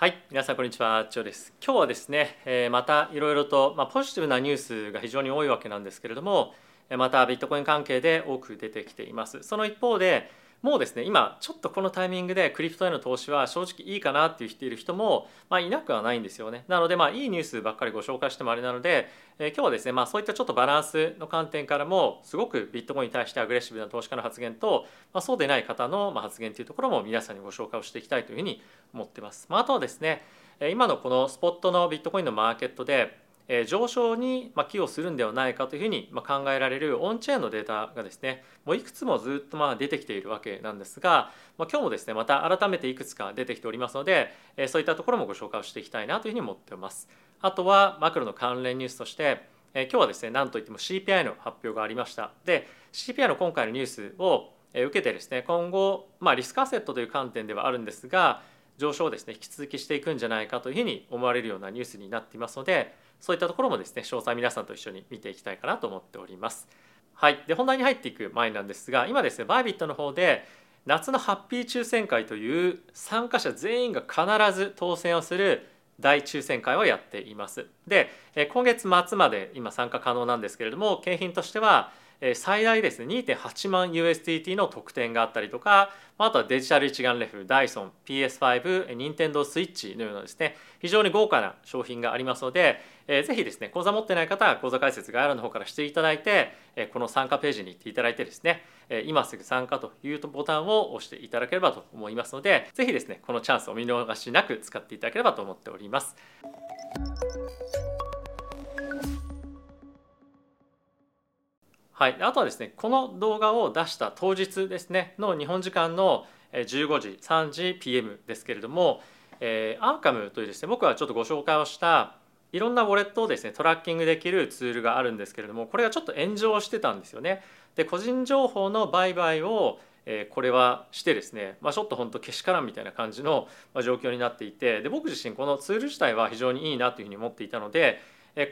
はい皆さんこんにちはチョです。今日はですね、えー、またいろいろと、まあ、ポジティブなニュースが非常に多いわけなんですけれどもまたビットコイン関係で多く出てきています。その一方でもうですね今ちょっとこのタイミングでクリプトへの投資は正直いいかなって言っている人も、まあ、いなくはないんですよね。なのでまあいいニュースばっかりご紹介してもあれなので、えー、今日はですねまあそういったちょっとバランスの観点からもすごくビットコインに対してアグレッシブな投資家の発言と、まあ、そうでない方の発言というところも皆さんにご紹介をしていきたいというふうに思ってます、まあ、あとはですね今のこのスポットのビットコインのマーケットで上昇に寄与するんではないかというふうに考えられるオンチェーンのデータがですねもういくつもずっとまあ出てきているわけなんですが今日もですねまた改めていくつか出てきておりますのでそういったところもご紹介をしていきたいなというふうに思っています。あとはマクロの関連ニュースとして今日はですね何といっても CPI の発表がありましたで CPI の今回のニュースを受けてですね今後、まあ、リスクアセットという観点ではあるんですが上昇をですね引き続きしていくんじゃないかというふうに思われるようなニュースになっていますのでそういったところもですね詳細皆さんと一緒に見ていきたいかなと思っております。はい、で本題に入っていく前なんですが今ですねバイビットの方で夏のハッピー抽選会という参加者全員が必ず当選をする大抽選会をやっています。で今月末まで今参加可能なんですけれども景品としては最大ですね2.8万 USDT の特典があったりとかあとはデジタル一眼レフダイソン PS5 任天堂スイッチのようなですね非常に豪華な商品がありますので、えー、ぜひですね口座持ってない方は口座開設概要欄の方からしていただいて、この参加ページに行っていただいてですね、今すぐ参加というボタンを押していただければと思いますのでぜひですねこのチャンスを見逃しなく使っていただければと思っております。はい、あとはですねこの動画を出した当日ですねの日本時間の15時3時 PM ですけれども、えー、アーカムというですね僕はちょっとご紹介をしたいろんなウォレットをですねトラッキングできるツールがあるんですけれどもこれがちょっと炎上してたんですよね。で個人情報の売買をえこれはしてですね、まあ、ちょっと本当けしからんみたいな感じの状況になっていてで僕自身このツール自体は非常にいいなというふうに思っていたので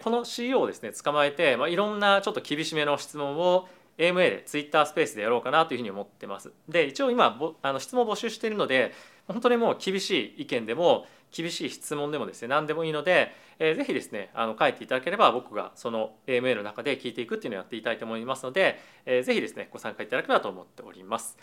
この CEO をですね捕まえて、まあ、いろんなちょっと厳しめの質問を AMA で Twitter スペースでやろうかなというふうに思ってます。で一応今あの質問募集しているので本当にもう厳しい意見でも厳しい質問でもですね何でもいいので、えー、ぜひですねあの書いていただければ僕がその AMA の中で聞いていくっていうのをやっていきたいと思いますので、えー、ぜひですねご参加いただければと思っております。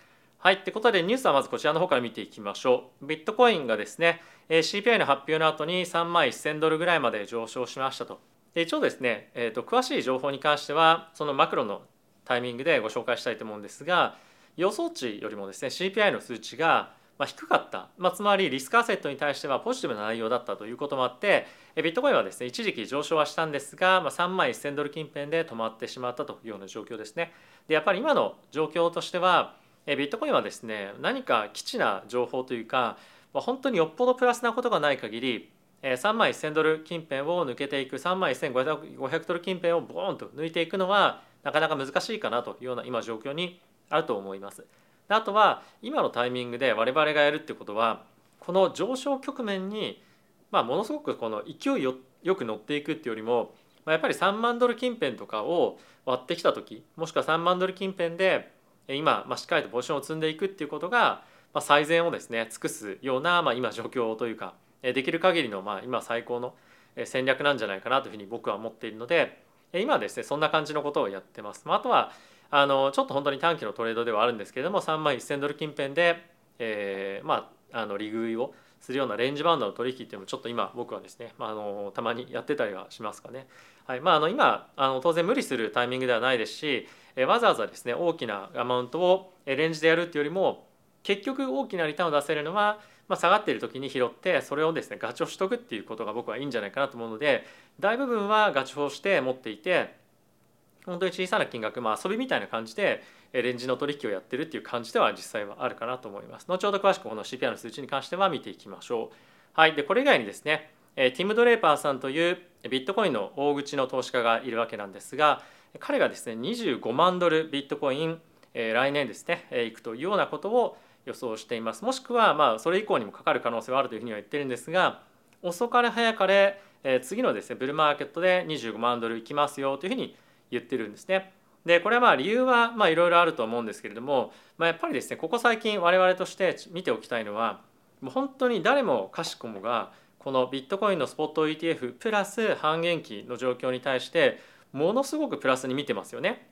はい。ってことでニュースはまずこちらの方から見ていきましょう。ビットコインがですねえ、CPI の発表の後に3万1000ドルぐらいまで上昇しましたと。で一応ですね、えーと、詳しい情報に関してはそのマクロのタイミングでご紹介したいと思うんですが予想値よりもですね CPI の数値が低かった、まあ、つまりリスクアセットに対してはポジティブな内容だったということもあってビットコインはですね一時期上昇はしたんですが、まあ、3万1000ドル近辺で止まってしまったというような状況ですね。でやっぱり今の状況としてはビットコインはですね何か基地な情報というか、まあ、本当によっぽどプラスなことがない限り3万1000ドル近辺を抜けていく3万1500ドル近辺をボーンと抜いていくのはなかなか難しいかなというような今状況にあると思います。あとは今のタイミングで我々がやるってことはこの上昇局面に、まあ、ものすごくこの勢いよよく乗っていくっていうよりも、まあ、やっぱり3万ドル近辺とかを割ってきた時もしくは3万ドル近辺で今、まあ、しっかりとポジションを積んでいくっていうことが、まあ、最善をですね尽くすような、まあ、今状況というかできる限りのまあ今最高の戦略なんじゃないかなというふうに僕は思っているので今ですねそんな感じのことをやってます。まあとはあのちょっと本当に短期のトレードではあるんですけれども3万1000ドル近辺で、えー、まああの利食いをするようなレンジバンドの取引っていうのもちょっと今僕はですね、まあ、あのたまにやってたりはしますかね。はいまあ、あの今あの当然無理するタイミングではないですしわざわざですね大きなアマウントをレンジでやるっていうよりも結局大きなリターンを出せるのはまあ、下がっている時に拾ってそれをですねガチをしとくっていうことが僕はいいんじゃないかなと思うので大部分はガチをして持っていて本当に小さな金額、まあ、遊びみたいな感じでレンジの取引をやってるっていう感じでは実際はあるかなと思います。後ほど詳しくこの CPI の数値に関しては見ていきましょう。はい、でこれ以外にですねティム・ドレーパーさんというビットコインの大口の投資家がいるわけなんですが彼がですね25万ドルビットコインえ来年ですねいくというようなことを予想していますもしくはまあそれ以降にもかかる可能性はあるというふうには言ってるんですが遅かれ早かれえ次のですねブルーマーケットで25万ドルいきますよというふうに言ってるんですね。でこれはまあ理由はいろいろあると思うんですけれども、まあ、やっぱりですねここ最近我々として見ておきたいのはもう本当に誰もかしこもがこのビットコインのスポット ETF プラス半減期の状況に対してものすごくプラスに見てますよね。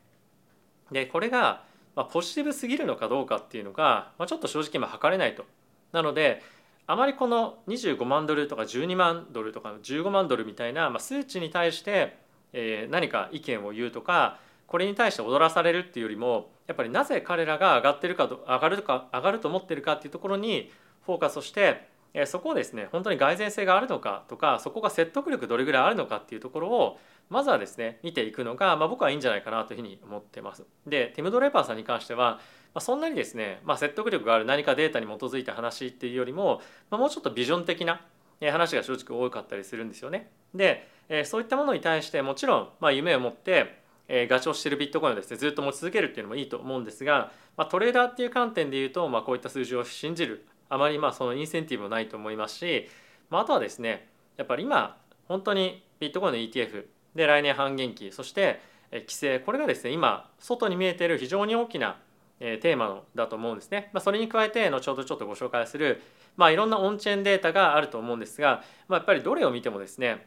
でこれがまポジティブすぎるのかどうかっていうのが、ま、ちょっと正直今測れないと。なのであまりこの25万ドルとか12万ドルとか15万ドルみたいな、ま、数値に対して、え、何か意見を言うとかこれに対して踊らされるっていうよりもやっぱりなぜ彼らが上がってるか上がるか上がると思ってるかっていうところにフォーカスをしてそこをですね本当に蓋然性があるのかとかそこが説得力どれぐらいあるのかっていうところをまずはですね見ていくのが、まあ、僕はいいんじゃないかなというふうに思ってます。でティム・ドレーパーさんに関しては、まあ、そんなにですね、まあ、説得力がある何かデータに基づいた話っていうよりも、まあ、もうちょっとビジョン的な話が正直多かったりするんですよね。でそういったものに対してもちろん、まあ、夢を持ってガチをしてるビットコインをですねずっと持ち続けるっていうのもいいと思うんですが、まあ、トレーダーっていう観点で言うと、まあ、こういった数字を信じるあまりまあそのインセンティブもないと思いますし、まあ、あとはですねやっぱり今本当にビットコインの ETF で来年半減期そして規制これがですね今外に見えている非常に大きなテーマだと思うんですね。まあ、それに加えて後ほどちょっとご紹介する、まあ、いろんなオンチェーンデータがあると思うんですが、まあ、やっぱりどれを見てもですね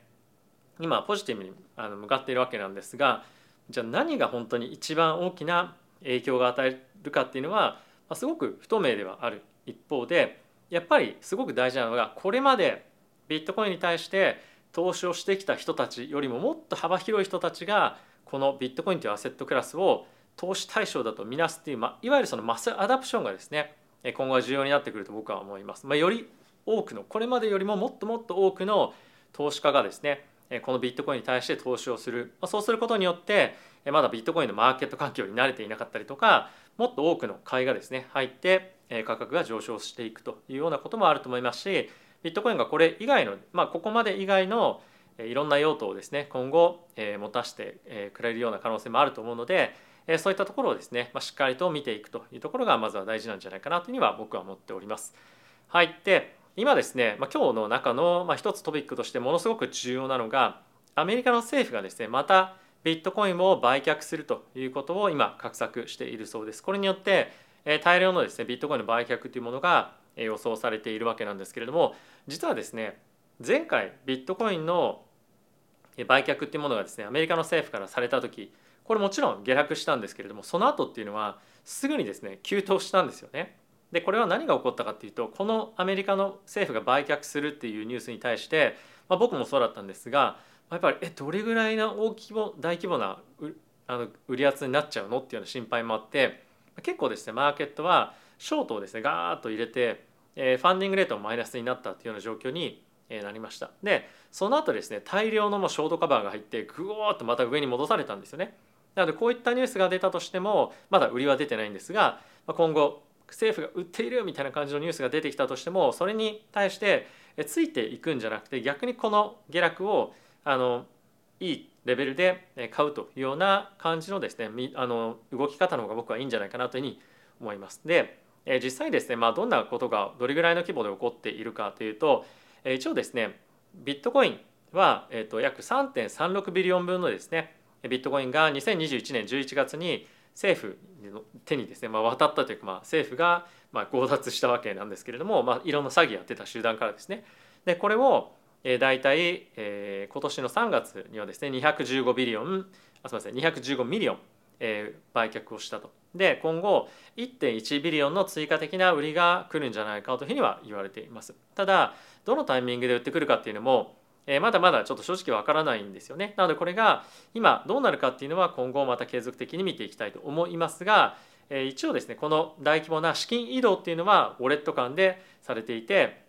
今ポジティブに向かっているわけなんですがじゃあ何が本当に一番大きな影響が与えるかっていうのは、ま、すごく不透明ではある。一方でやっぱりすごく大事なのがこれまでビットコインに対して投資をしてきた人たちよりももっと幅広い人たちがこのビットコインというアセットクラスを投資対象だとみなすっていう、まあ、いわゆるそのマスアダプションがですね今後は重要になってくると僕は思います。まあ、より多くのこれまでよりももっともっと多くの投資家がですねこのビットコインに対して投資をするまそうすることによってまだビットコインのマーケット環境に慣れていなかったりとかもっと多くの買いがですね入って価格が上昇していくというようなこともあると思いますしビットコインがこれ以外の、まあ、ここまで以外のいろんな用途をですね今後持たせてくれるような可能性もあると思うのでそういったところをですねしっかりと見ていくというところがまずは大事なんじゃないかなというふうには僕は思っております。はい、で今ですね、まあ、今日の中の、まあ、一つトピックとしてものすごく重要なのがアメリカの政府がですねまたビットコインを売却するということを今画策しているそうです。これによって大量のですねビットコインの売却というものが予想されているわけなんですけれども実はですね前回ビットコインの売却っていうものがですねアメリカの政府からされた時これもちろん下落したんですけれどもその後っていうのはすぐにですね急騰したんですよね。でこれは何が起こったかっていうとこのアメリカの政府が売却するっていうニュースに対して、まあ、僕もそうだったんですがやっぱりえどれぐらいの大規模大規模なあの売り圧になっちゃうのっていうような心配もあって結構ですねマーケットはショートをですねガーッと入れて、え、ファンディングレートもマイナスになったっていうような状況になりましたでその後ですね大量のもショートカバーが入ってグオーッとまた上に戻されたんですよねなのでこういったニュースが出たとしてもまだ売りは出てないんですが今後政府が売っているみたいな感じのニュースが出てきたとしてもそれに対してついていくんじゃなくて逆にこの下落をあのいいレベルで買うというような感じのですねあの動き方の方が僕はいいんじゃないかなというふうに思います。でえ実際ですね、まあ、どんなことがどれぐらいの規模で起こっているかというとえ一応ですねビットコインは、えー、と約3.36 billion 分のですねビットコインが2021年11月に政府の手にですね、まあ、渡ったというか、まあ、政府がまあ強奪したわけなんですけれども、まあ、いろんな詐欺やってた集団からですねでこれをえ、大体、えー、今年の3月にはですね215 billion あすみません215 million、えー、売却をしたと。で今後1.1 billion の追加的な売りが来るんじゃないかというふうには言われています。ただどのタイミングで売ってくるかっていうのもまだまだちょっと正直わからないんですよね。なのでこれが今どうなるかっていうのは今後また継続的に見ていきたいと思いますが、一応ですねこの大規模な資金移動っていうのはウォレット間でされていて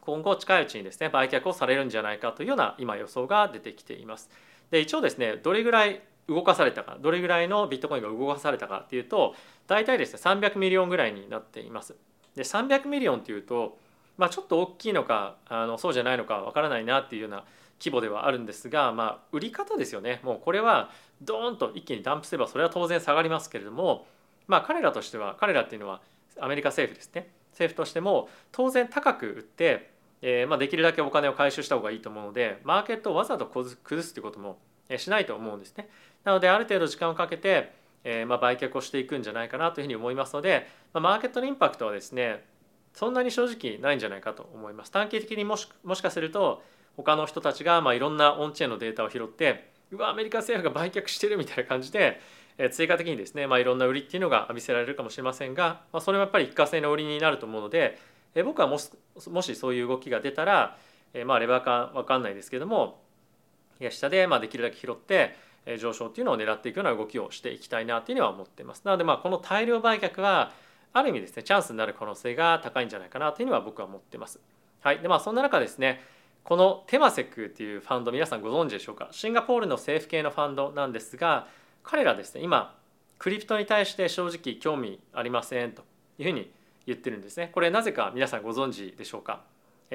今後近いうちにですね売却をされるんじゃないかというような今予想が出てきています。で一応ですねどれぐらい動かされたかどれぐらいのビットコインが動かされたかっていうと大体ですね300 million ぐらいになっています。で300 million っていうと、まあ、ちょっと大きいのかあのそうじゃないのかわからないなっていうような規模ではあるんですが、まあ、売り方ですよねもうこれはドーンと一気にダンプすればそれは当然下がりますけれども、まあ、彼らとしては彼らっていうのはアメリカ政府ですね政府としても当然高く売ってえーまあ、できるだけお金を回収した方がいいと思うのでマーケットをわざと崩すということもしないと思うんですね。なのである程度時間をかけて、えーま、売却をしていくんじゃないかなというふうに思いますので、ま、マーケットのインパクトはですねそんなに正直ないんじゃないかと思います。短期的にもしもしかすると他の人たちがまあいろんなオンチェーンのデータを拾ってうわアメリカ政府が売却してるみたいな感じでえ追加的にですね、まあ、いろんな売りっていうのが見せられるかもしれませんが、まあ、それもやっぱり一過性の売りになると思うのでえ僕はもしもしそういう動きが出たら、えまあ、レバーか分かんないですけどもや下でまあできるだけ拾って上昇っていうのを狙っていくような動きをしていきたいなというには思っています。なのでまあこの大量売却はある意味ですねチャンスになる可能性が高いんじゃないかなというのは僕は思ってます。はい、でまあそんな中ですねこのテマセックっていうファンド皆さんご存知でしょうか？シンガポールの政府系のファンドなんですが彼らですね今クリプトに対して正直興味ありませんというふうに言ってるんですねこれなぜか皆さんご存知でしょうか？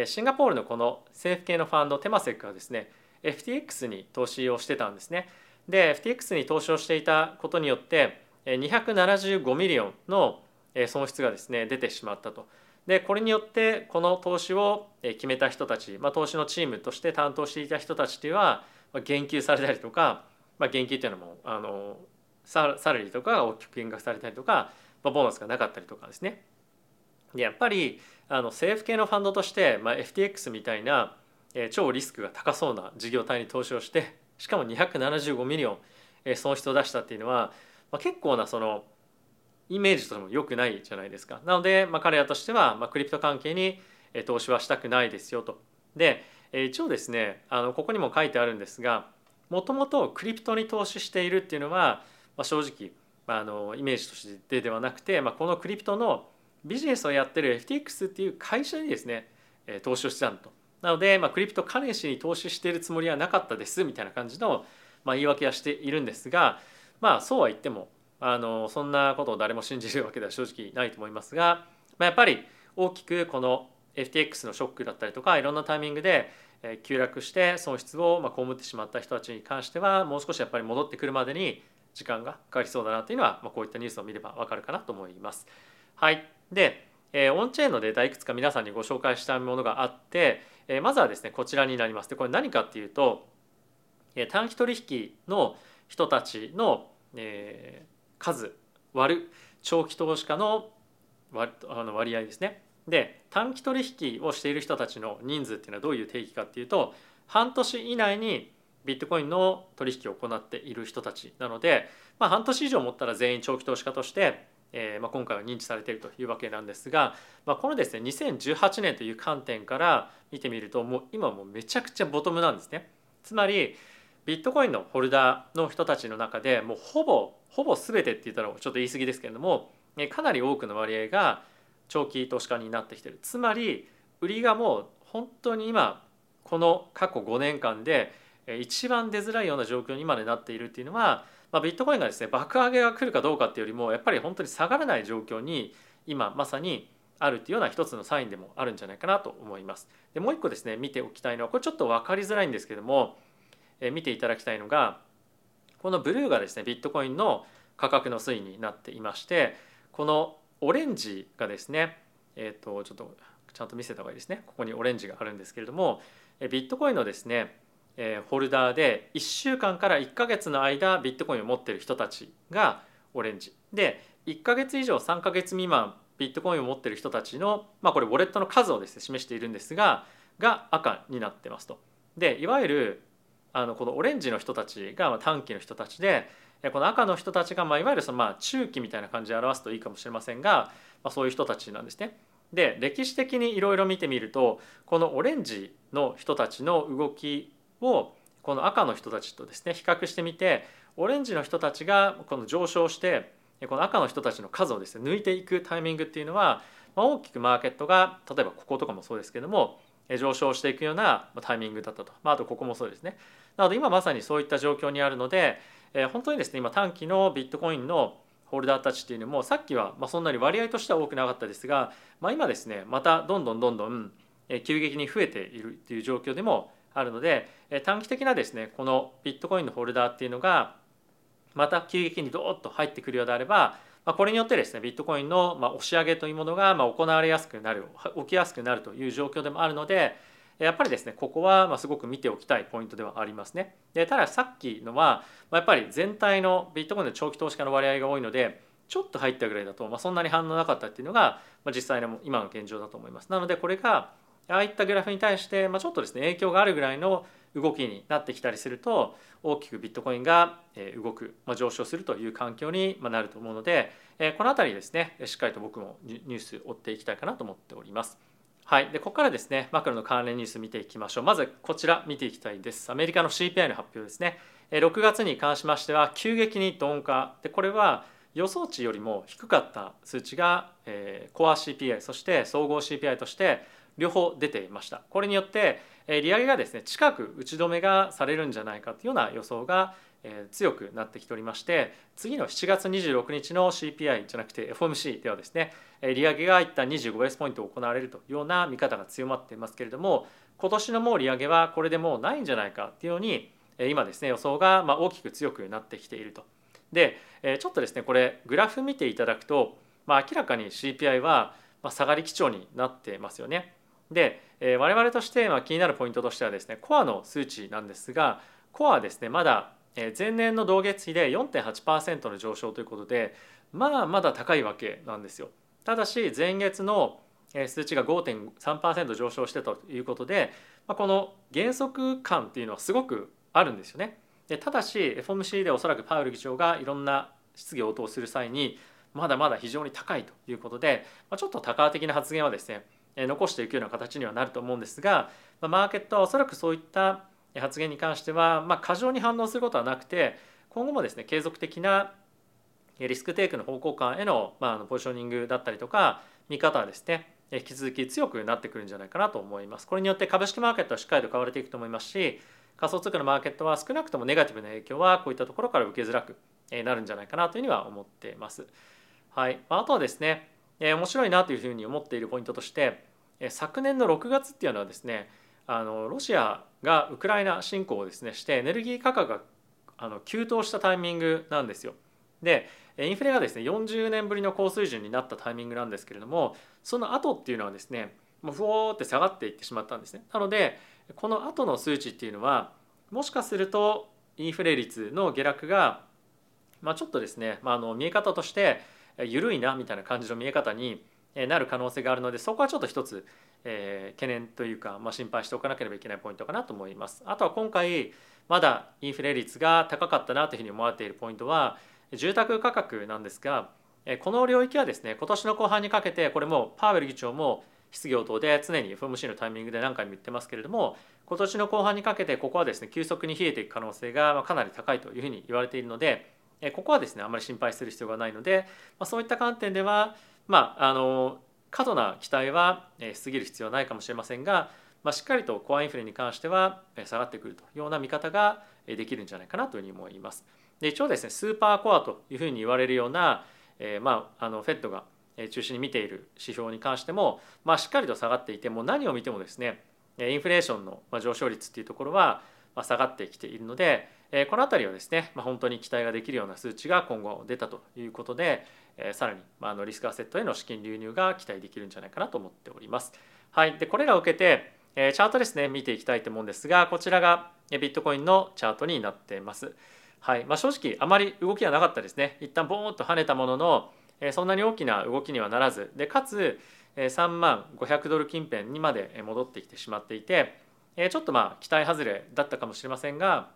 シンガポールのこの政府系のファンドテマセックはですね FTX に投資をしてたんですねで FTX に投資をしていたことによって275 million の損失がですね出てしまったと。でこれによってこの投資を決めた人たち、まあ、投資のチームとして担当していた人たちというのは減給されたりとか、まあ、減給というのもあのサラリーとかが大きく減額されたりとか、まあ、ボーナスがなかったりとかですね。でやっぱりあの政府系のファンドとして、まあ、FTX みたいな、え、超リスクが高そうな事業体に投資をしてしかも275 million、え、損失を出したっていうのは、まあ、結構なそのイメージとしても良くないじゃないですか。なので、まあ、彼らとしては、まあ、クリプト関係に投資はしたくないですよと。で一応ですねあのここにも書いてあるんですがもともとクリプトに投資しているっていうのは、まあ、正直あのイメージとしてではなくて、まあ、このクリプトのビジネスをやってる FTX っていう会社にですね投資をしてたんと。なので、まあ、クリプト関連に投資しているつもりはなかったですみたいな感じの、まあ、言い訳はしているんですがまあそうは言ってもあのそんなことを誰も信じるわけでは正直ないと思いますが、まあ、やっぱり大きくこの FTX のショックだったりとかいろんなタイミングで急落して損失をま被ってしまった人たちに関してはもう少しやっぱり戻ってくるまでに時間がかかりそうだなというのは、まこういったニュースを見ればわかるかなと思います。はい、で、えオンチェーンのデータいくつか皆さんにご紹介したものがあって、えまずはですねこちらになります。でこれ何かっていうと、え短期取引の人たちの、え数割る長期投資家の割あの割合ですね。で短期取引をしている人たちの人数っていうのはどういう定義かっていうと半年以内にビットコインの取引を行っている人たちなので、まあ、半年以上持ったら全員長期投資家として、えーまあ、今回は認知されているというわけなんですが、まあ、このですね2018年という観点から見てみるともう今もうめちゃくちゃボトムなんですね。つまりビットコインのホルダーの人たちの中でもうほぼほぼ全てって言ったらちょっと言い過ぎですけれどもかなり多くの割合が長期投資家になってきてるつまり売りがもう本当に今この過去5年間で一番出づらいような状況にまでなっているっていうのは、まあ、ビットコインがですね爆上げが来るかどうかっていうよりもやっぱり本当に下がらない状況に今まさにあるっていうような一つのサインでもあるんじゃないかなと思います。でもう一個ですね見ておきたいのはこれちょっと分かりづらいんですけどもえ見ていただきたいのがこのブルーがですねビットコインの価格の推移になっていましてこのオレンジがですねえっ、ー、とちょっとちゃんと見せた方がいいですねここにオレンジがあるんですけれどもビットコインのですねホルダーで1週間から1ヶ月の間ビットコインを持ってる人たちがオレンジで1ヶ月以上3ヶ月未満ビットコインを持ってる人たちのまあこれウォレットの数をですね示しているんですがが赤になってますと。でいわゆるあのこのオレンジの人たちが短期の人たちでこの赤の人たちがまあいわゆるそのまあ中期みたいな感じで表すといいかもしれませんが、まあ、そういう人たちなんですね。で歴史的にいろいろ見てみるとこのオレンジの人たちの動きをこの赤の人たちとですね比較してみてオレンジの人たちがこの上昇してこの赤の人たちの数をですね抜いていくタイミングっていうのは、大きくマーケットが例えばこことかもそうですけども上昇していくようなタイミングだったと、まあ、とここもそうですね。なので今まさにそういった状況にあるので、本当にですね今短期のビットコインのホルダーたちっていうのもさっきはそんなに割合としては多くなかったですが、まあ、今ですねまたどんどんどんどん急激に増えているっていう状況でもあるので短期的なですねこのビットコインのホルダーっていうのがまた急激にドーッと入ってくるようであればこれによってですねビットコインの押し上げというものが行われやすくなる起きやすくなるという状況でもあるのでやっぱりですねここはすごく見ておきたいポイントではありますね。でたださっきのはやっぱり全体のビットコインの長期投資家の割合が多いのでちょっと入ったぐらいだと、まあ、そんなに反応なかったっていうのが、まあ、実際の今の現状だと思います。なのでこれがああいったグラフに対して、まあ、ちょっとですね影響があるぐらいの動きになってきたりすると大きくビットコインが動く、まあ、上昇するという環境になると思うのでこの辺りですねしっかりと僕もニュース追っていきたいかなと思っております。はい、でここからですねマクロの関連ニュース見ていきましょう。まずこちら見ていきたいです。アメリカの CPI の発表ですね。6月に関しましては急激に鈍化。でこれは予想値よりも低かった数値が、えー、コア CPI そして総合 CPI として両方出ていましたこれによって利上げがですね近く打ち止めがされるんじゃないかというような予想が強くなってきておりまして次の7月26日の CPI じゃなくて FOMC ではですね利上げが一旦25ベースポイント行われるというような見方が強まっていますけれども今年のもう利上げはこれでもうないんじゃないかっていうように今ですね予想が大きく強くなってきていると。でちょっとですねこれグラフ見ていただくと、まあ、明らかに CPI は下がり基調になってますよね。で、えー、我々としてま気になるポイントとしてはですねコアの数値なんですがコアはですねまだ前年の同月比で4.8%の上昇ということでまあまだ高いわけなんですよ。ただし前月の数値が5.3%上昇してということでこの減速感っていうのはすごくあるんですよね。でただし FOMC でおそらくパウエル議長がいろんな質疑応答する際にまだまだ非常に高いということでちょっと多価的な発言はですね残していくような形にはなると思うんですがマーケットはおそらくそういった発言に関しては、まあ、過剰に反応することはなくて今後もですね継続的なリスクテイクの方向感への,、まあ、ポジショニングだったりとか見方はですね引き続き強くなってくるんじゃないかなと思います。これによって株式マーケットはしっかりと買われていくと思いますし仮想通貨のマーケットは少なくともネガティブな影響はこういったところから受けづらくなるんじゃないかなというふうには思っています。はい、あとはですねえ面白いなというふうに思っているポイントとしてえ昨年の6月っていうのはですねあのロシアがウクライナ侵攻をですねしてエネルギー価格があの急騰したタイミングなんですよ。でインフレがですね40年ぶりの高水準になったタイミングなんですけれどもその後っていうのはですねもうふおーって下がっていってしまったんですね。なのでこの後の数値っていうのはもしかするとインフレ率の下落が、まあ、ちょっとですね、まあ、あの見え方として緩いなみたいな感じの見え方になる可能性があるのでそこはちょっと一つ、えー、懸念というか、まあ、心配しておかなければいけないポイントかなと思います。あとは今回まだインフレ率が高かったなというふうに思われているポイントは住宅価格なんですがこの領域はですね今年の後半にかけてこれもパウエル議長も質疑応答で常に FOMC のタイミングで何回も言ってますけれども今年の後半にかけてここはですね急速に冷えていく可能性がかなり高いというふうに言われているのでここはですねあまり心配する必要がないのでまそういった観点ではまああの過度な期待はしすぎる必要はないかもしれませんが、まあ、しっかりとコアインフレに関しては下がってくるというような見方ができるんじゃないかなというふうに思います。で一応ですねスーパーコアというふうに言われるような、えー、まああのフェットが中心に見ている指標に関しても、まあ、しっかりと下がっていても何を見てもですねインフレーションの上昇率っていうところは下がってきているのでこの辺りはですねま本当に期待ができるような数値が今後出たということでえさらにまあのリスクアセットへの資金流入が期待できるんじゃないかなと思っております。はい、でこれらを受けてえチャートですね見ていきたいと思うんですがこちらがビットコインのチャートになっています。はいまあ、正直あまり動きはなかったですね一旦ボーンと跳ねたもののえそんなに大きな動きにはならずでかつ3万500ドル近辺にまで戻ってきてしまっていてちょっとまあ期待外れだったかもしれませんが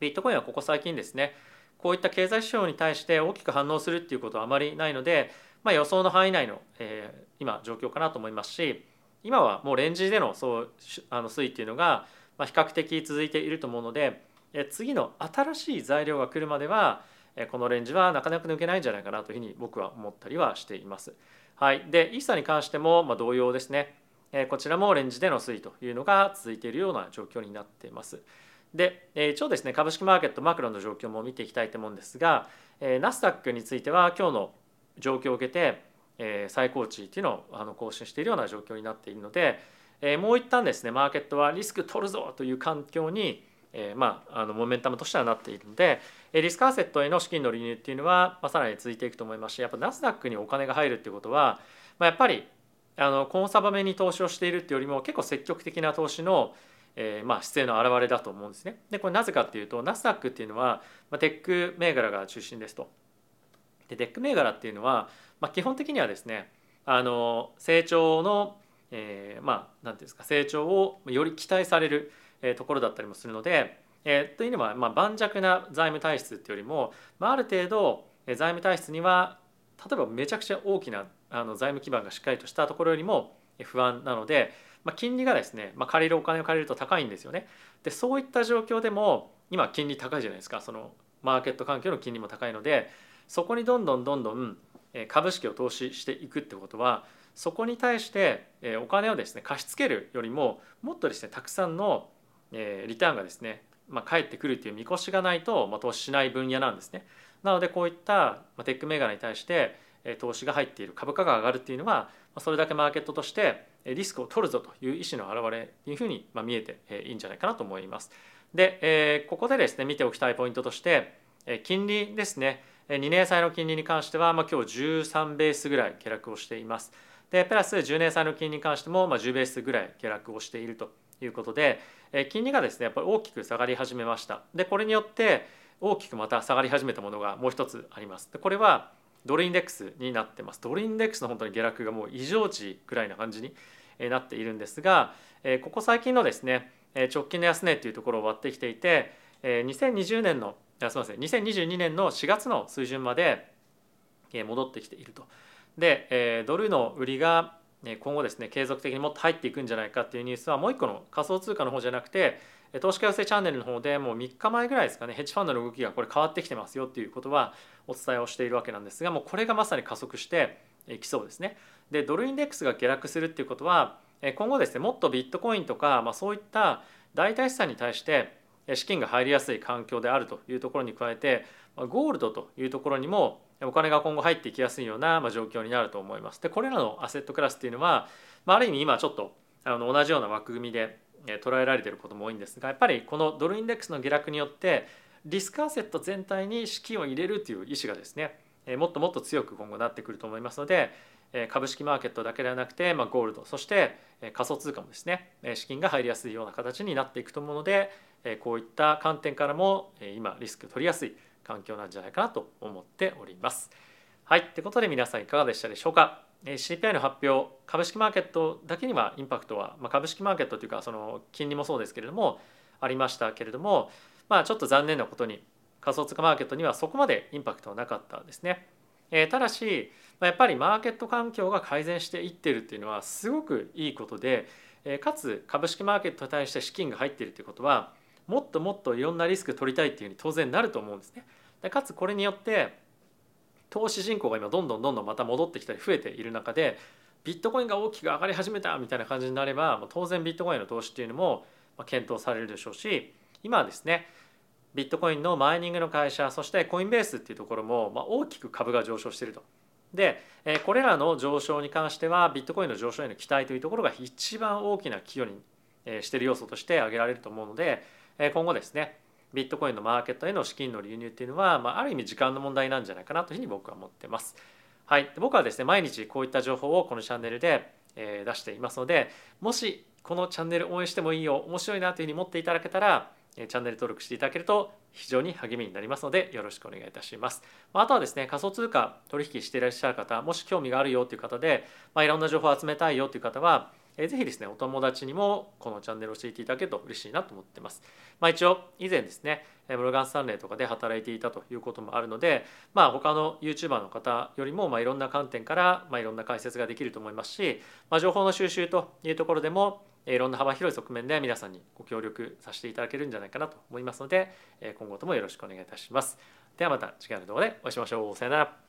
ビットコインはここ最近ですねこういった経済指標に対して大きく反応するっていうことはあまりないので、まあ、予想の範囲内の、えー、今状況かなと思いますし今はもうレンジでのそうあの推移っていうのが、ま、比較的続いていると思うので次の新しい材料が来るまではこのレンジはなかなか抜けないんじゃないかなというふうに僕は思ったりはしています。はい、でイーサに関してもま同様ですね。こちらもレンジでの推移というのが続いているような状況になっています。で一応ですね株式マーケットマクロの状況も見ていきたいと思うんですがナスダックについては今日の状況を受けて最高値っていうのをあの更新しているような状況になっているのでもう一旦ですねマーケットはリスク取るぞという環境にえー、まあ、あのモメンタムとしてはなっているのでリスクアセットへの資金の流入っていうのは、まあ、さらに続いていくと思いますしやっぱナスダックにお金が入るっていうことは、まあ、やっぱりあのコンサバめに投資をしているっていうよりも結構積極的な投資の、えー、まあ姿勢の表れだと思うんですね。でこれなぜかっていうとナスダックっていうのは、まあ、テック銘柄が中心ですと。でテック銘柄っていうのは、まあ、基本的にはですねあの成長の、えー、まあ何て言うんですか成長をより期待される、ところだったりもするので、えー、というのは、まあ、盤石な財務体質っていうよりも、まあ、ある程度財務体質には例えばめちゃくちゃ大きなあの財務基盤がしっかりとしたところよりも不安なので、まあ、金利がですね、まあ、借りるお金を借りると高いんですよね。でそういった状況でも今金利高いじゃないですかそのマーケット環境の金利も高いのでそこにどんどんどんどん株式を投資していくってことはそこに対してお金をですね貸し付けるよりももっとですねたくさんのリターンがですね、まあ、返ってくるっていう見越しがないと、まあ、投資しない分野なんですね。なのでこういったテック銘柄に対して投資が入っている株価が上がるっていうのはそれだけマーケットとしてリスクを取るぞという意思の表れというふうに見えていいんじゃないかなと思います。でここでですね見ておきたいポイントとして金利ですね2年債の金利に関しては、まあ、今日13ベースぐらい下落をしています。でプラス10年債の金利に関しても、まあ、10ベースぐらい下落をしているということで金利がですねやっぱり大きく下がり始めました。でこれによって大きくまた下がり始めたものがもう一つあります。でこれはドルインデックスになってます。ドルインデックスの本当に下落がもう異常値ぐらいな感じになっているんですがここ最近のですね直近の安値というところを割ってきていて2020年のすみません2022年の4月の水準まで戻ってきていると。でドルの売りが今後ですね継続的にもっと入っていくんじゃないかっていうニュースはもう一個の仮想通貨の方じゃなくて投資家寄せチャンネルの方でもう3日前ぐらいですかねヘッジファンドの動きがこれ変わってきてますよっていうことはお伝えをしているわけなんですがもうこれがまさに加速していきそうですね。でドルインデックスが下落するっていうことは今後ですねもっとビットコインとか、まあ、そういった代替資産に対して資金が入りやすい環境であるというところに加えてゴールドというところにもお金が今後入っていきやすいような状況になると思います。でこれらのアセットクラスっていうのは、あ、ある意味今ちょっとあの同じような枠組みで捉えられていることも多いんですがやっぱりこのドルインデックスの下落によってリスクアセット全体に資金を入れるという意思がですねもっともっと強く今後なってくると思いますので株式マーケットだけではなくて、まあ、ゴールドそして仮想通貨もですね資金が入りやすいような形になっていくと思うのでこういった観点からも今リスク取りやすい環境なんじゃないかなと思っております。はい、ということで皆さんいかがでしたでしょうか？CPI の発表株式マーケットだけにはインパクトは、まあ、株式マーケットというかその金利もそうですけれどもありましたけれども、まあ、ちょっと残念なことに仮想通貨マーケットにはそこまでインパクトはなかったですね。えー、ただしやっぱりマーケット環境が改善していってるっていうのはすごくいいことで、かつ株式マーケットに対して資金が入っているということはもっともっといろんなリスク取りたいっていうふうに当然なると思うんですね。でかつこれによって投資人口が今どんどんどんどんまた戻ってきたり増えている中でビットコインが大きく上がり始めたみたいな感じになれば当然ビットコインの投資っていうのも検討されるでしょうし今はですねビットコインのマイニングの会社そしてコインベースっていうところも大きく株が上昇していると。でこれらの上昇に関してはビットコインの上昇への期待というところが一番大きな寄与にしている要素として挙げられると思うので今後ですねビットコインのマーケットへの資金の流入っていうのは、まあ、ある意味時間の問題なんじゃないかなというふうに僕は思ってます。はい、僕はですね毎日こういった情報をこのチャンネルで、出していますのでもしこのチャンネル応援してもいいよ面白いなというふうに思っていただけたらチャンネル登録していただけると非常に励みになりますのでよろしくお願いいたします。あとはですね仮想通貨取引していらっしゃる方もし興味があるよという方で、まあ、いろんな情報を集めたいよという方はえー、ぜひですねお友達にもこのチャンネルを教えていただけると嬉しいなと思ってます。まあ、一応以前ですねモルガン・スタンレーとかで働いていたということもあるので、まあ、他の YouTuber の方よりもまあいろんな観点からまあいろんな解説ができると思いますし、まあ、情報の収集というところでもいろんな幅広い側面で皆さんにご協力させていただけるんじゃないかなと思いますので今後ともよろしくお願いいたします。ではまた次回の動画でお会いしましょう。さよなら。